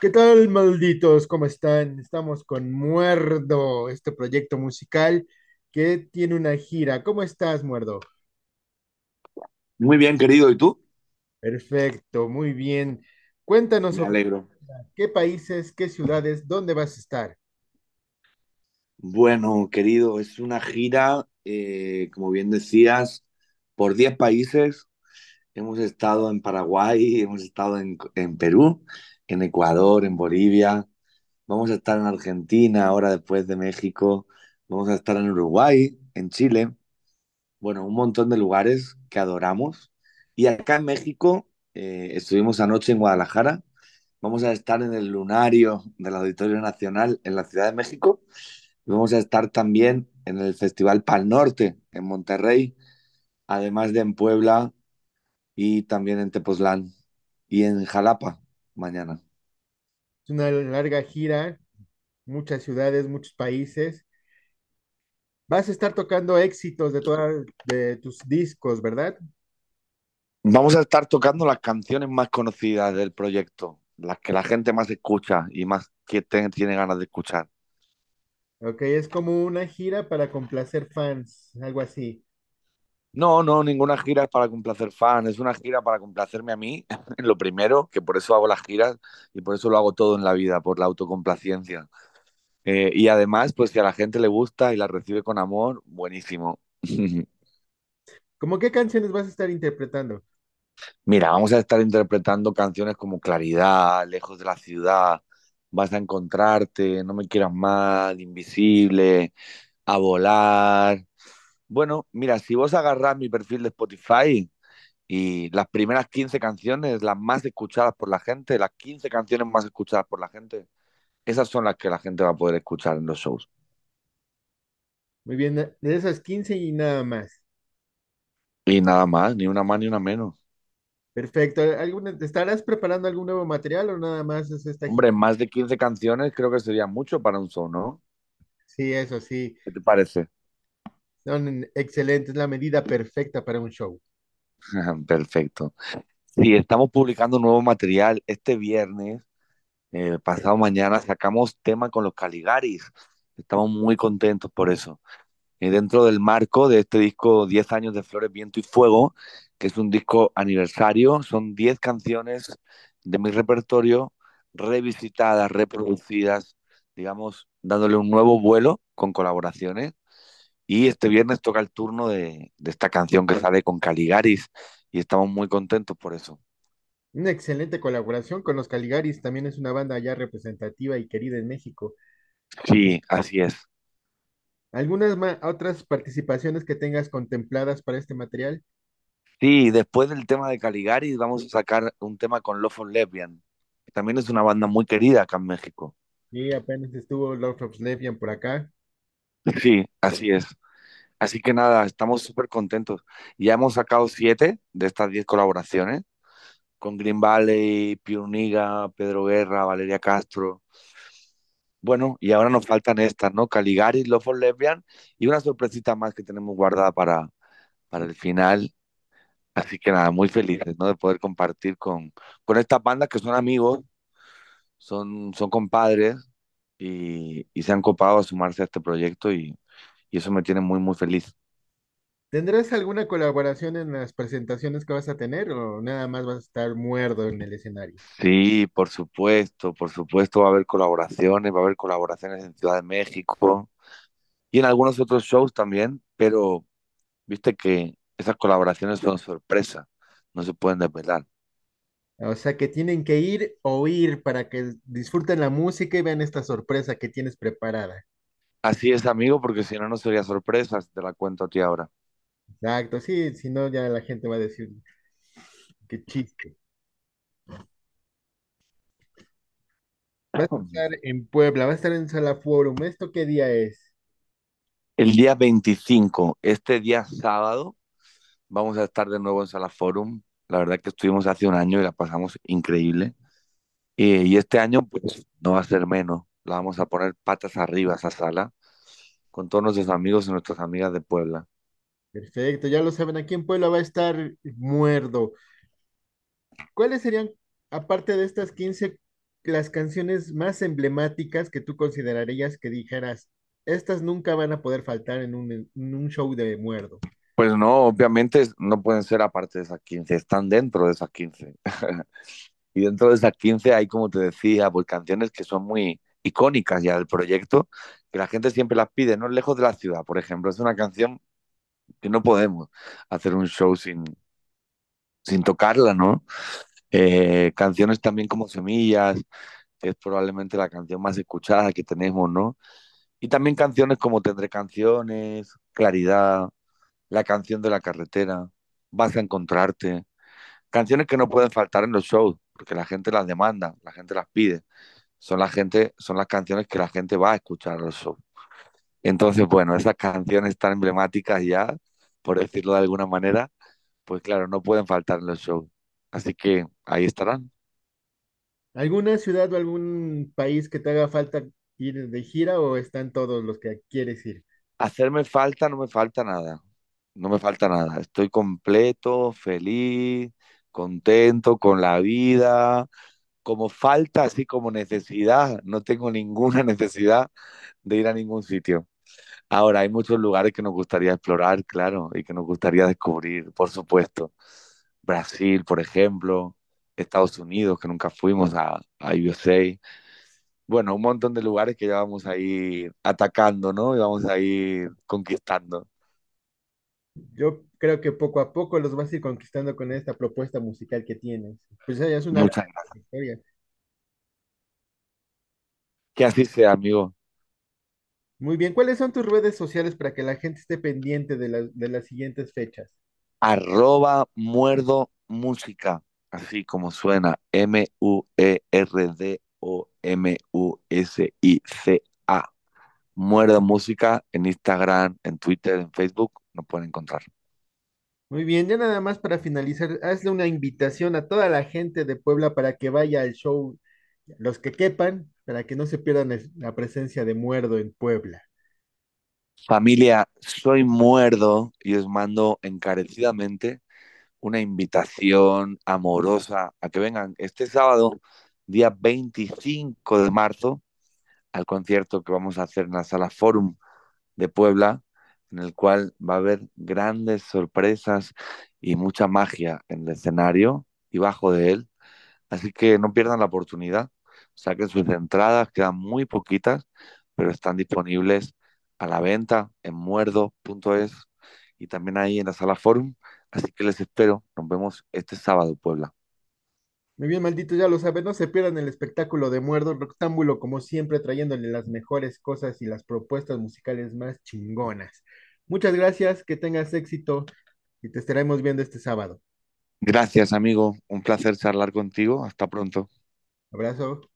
¿Qué tal, malditos? ¿Cómo están? Estamos con Muerdo, este proyecto musical que tiene una gira. ¿Cómo estás, Muerdo? Muy bien, querido. ¿Y tú? Perfecto, muy bien. Cuéntanos Me alegro. qué países, qué ciudades, dónde vas a estar. Bueno, querido, es una gira, eh, como bien decías, por 10 países. Hemos estado en Paraguay, hemos estado en, Perú, en Ecuador, en Bolivia. Vamos a estar en Argentina, ahora después de México. Vamos a estar en Uruguay, en Chile. Bueno, un montón de lugares que adoramos. Y acá en México, eh, estuvimos anoche en Guadalajara. Vamos a estar en el Lunario del Auditorio Nacional en la Ciudad de México. Vamos a estar también en el Festival Pal Norte en Monterrey, además de en Puebla y también en Tepoztlán y en Jalapa mañana. Es una larga gira, muchas ciudades, muchos países. Vas a estar tocando éxitos de todas de tus discos, ¿verdad? Vamos a estar tocando las canciones más conocidas del proyecto, las que la gente más escucha y más que te- tiene ganas de escuchar. Ok, es como una gira para complacer fans, algo así. No, no, ninguna gira es para complacer fans, es una gira para complacerme a mí, en lo primero, que por eso hago las giras y por eso lo hago todo en la vida, por la autocomplacencia. Eh, y además, pues si a la gente le gusta y la recibe con amor, buenísimo. ¿Cómo qué canciones vas a estar interpretando? Mira, vamos a estar interpretando canciones como Claridad, Lejos de la ciudad, Vas a encontrarte, No me quieras mal, Invisible, A volar. Bueno, mira, si vos agarrás mi perfil de Spotify, Y las primeras 15 canciones, las más escuchadas por la gente, las 15 canciones más escuchadas por la gente, esas son las que la gente va a poder escuchar en los shows. Muy bien, de esas 15 y nada más. Y nada más, ni una más ni una menos. Perfecto. ¿Alguna, te estarás preparando algún nuevo material o nada más es esta? Hombre, más de 15 canciones creo que sería mucho para un show, ¿no? Sí, eso sí. ¿Qué te parece? Son excelentes, la medida perfecta para un show. Perfecto. Sí, estamos publicando nuevo material. Este viernes, pasado mañana, sacamos tema con los Caligaris. Estamos muy contentos por eso. eh, dentro del marco de este disco 10 años de Flores, Viento y Fuego, que es un disco aniversario. Son 10 canciones de mi repertorio revisitadas, reproducidas, digamos, dándole un nuevo vuelo con colaboraciones. Y este viernes toca el turno de, de esta canción que sale con Caligaris y estamos muy contentos por eso. Una excelente colaboración con los Caligaris. También es una banda ya representativa y querida en México. Sí, así es. ¿Algunas otras participaciones que tengas contempladas para este material? Sí, después del tema de Caligaris vamos a sacar un tema con Love for Lesbian, que también es una banda muy querida acá en México. Sí, apenas estuvo Love of Lesbian por acá. Sí, así es. Así que nada, estamos súper contentos. Ya hemos sacado siete de estas diez colaboraciones con Green Valley, Piuniga, Pedro Guerra, Valeria Castro. Bueno, y ahora nos faltan estas, ¿no? Caligaris, Love for Lesbian y una sorpresita más que tenemos guardada para, para el final. Así que nada, muy felices, ¿no? De poder compartir con, con estas bandas que son amigos, son, son compadres y, y se han copado a sumarse a este proyecto y, y eso me tiene muy, muy feliz. ¿Tendrás alguna colaboración en las presentaciones que vas a tener o nada más vas a estar muerto en el escenario? Sí, por supuesto, por supuesto va a haber colaboraciones, va a haber colaboraciones en Ciudad de México y en algunos otros shows también, pero viste que esas colaboraciones son sorpresa, no se pueden desvelar. O sea que tienen que ir o ir para que disfruten la música y vean esta sorpresa que tienes preparada. Así es, amigo, porque si no, no sería sorpresa, te la cuento a ti ahora. Exacto, sí, si no ya la gente va a decir qué chiste. Vas a estar en Puebla, vas a estar en Sala Forum. ¿Esto qué día es? El día 25, este día sábado, vamos a estar de nuevo en Sala Forum. La verdad que estuvimos hace un año y la pasamos increíble. Y, y este año, pues, no va a ser menos. La vamos a poner patas arriba esa sala con todos nuestros amigos y nuestras amigas de Puebla. Perfecto, ya lo saben, aquí en Puebla va a estar Muerdo. ¿Cuáles serían, aparte de estas 15? las canciones más emblemáticas que tú considerarías que dijeras, estas nunca van a poder faltar en un, en un show de Muerdo? Pues no, obviamente no pueden ser aparte de esas 15, están dentro de esas 15. Y dentro de esas 15 hay, como te decía, pues canciones que son muy icónicas ya del proyecto, que la gente siempre las pide, no lejos de la ciudad, por ejemplo. Es una canción que no podemos hacer un show sin, sin tocarla, ¿no? Eh, canciones también como Semillas, que es probablemente la canción más escuchada que tenemos, ¿no? Y también canciones como Tendré canciones, Claridad, La canción de la carretera, Vas a encontrarte. Canciones que no pueden faltar en los shows, porque la gente las demanda, la gente las pide. Son la gente, son las canciones que la gente va a escuchar en los shows. Entonces, bueno, esas canciones tan emblemáticas ya, por decirlo de alguna manera, pues claro, no pueden faltar en los shows. Así que ahí estarán. ¿Alguna ciudad o algún país que te haga falta ir de gira o están todos los que quieres ir? Hacerme falta, no me falta nada. No me falta nada. Estoy completo, feliz, contento con la vida. Como falta, así como necesidad, no tengo ninguna necesidad de ir a ningún sitio. Ahora, hay muchos lugares que nos gustaría explorar, claro, y que nos gustaría descubrir, por supuesto. Brasil, por ejemplo, Estados Unidos, que nunca fuimos a, a USA. Bueno, un montón de lugares que ya vamos a ir atacando, ¿no? Y vamos a ir conquistando. Yo creo que poco a poco los vas a ir conquistando con esta propuesta musical que tienes. Pues ya es una Muchas gracias. historia. Que así sea, amigo. Muy bien, ¿cuáles son tus redes sociales para que la gente esté pendiente de, la- de las siguientes fechas? Arroba muerdo música, así como suena, M-U-E-R-D-O-M-U-S-I-C-A. Muerdo música en Instagram, en Twitter, en Facebook, nos pueden encontrar. Muy bien, ya nada más para finalizar, hazle una invitación a toda la gente de Puebla para que vaya al show, los que quepan, para que no se pierdan la presencia de Muerdo en Puebla. Familia, soy muerdo y os mando encarecidamente una invitación amorosa a que vengan este sábado, día 25 de marzo, al concierto que vamos a hacer en la sala Forum de Puebla, en el cual va a haber grandes sorpresas y mucha magia en el escenario y bajo de él. Así que no pierdan la oportunidad. Saquen sus entradas, quedan muy poquitas, pero están disponibles a la venta en muerdo.es y también ahí en la sala Forum. Así que les espero. Nos vemos este sábado, Puebla. Muy bien, maldito, ya lo saben, no se pierdan el espectáculo de Muerdo Rectángulo, como siempre, trayéndole las mejores cosas y las propuestas musicales más chingonas. Muchas gracias, que tengas éxito y te estaremos viendo este sábado. Gracias, amigo. Un placer charlar contigo. Hasta pronto. Abrazo.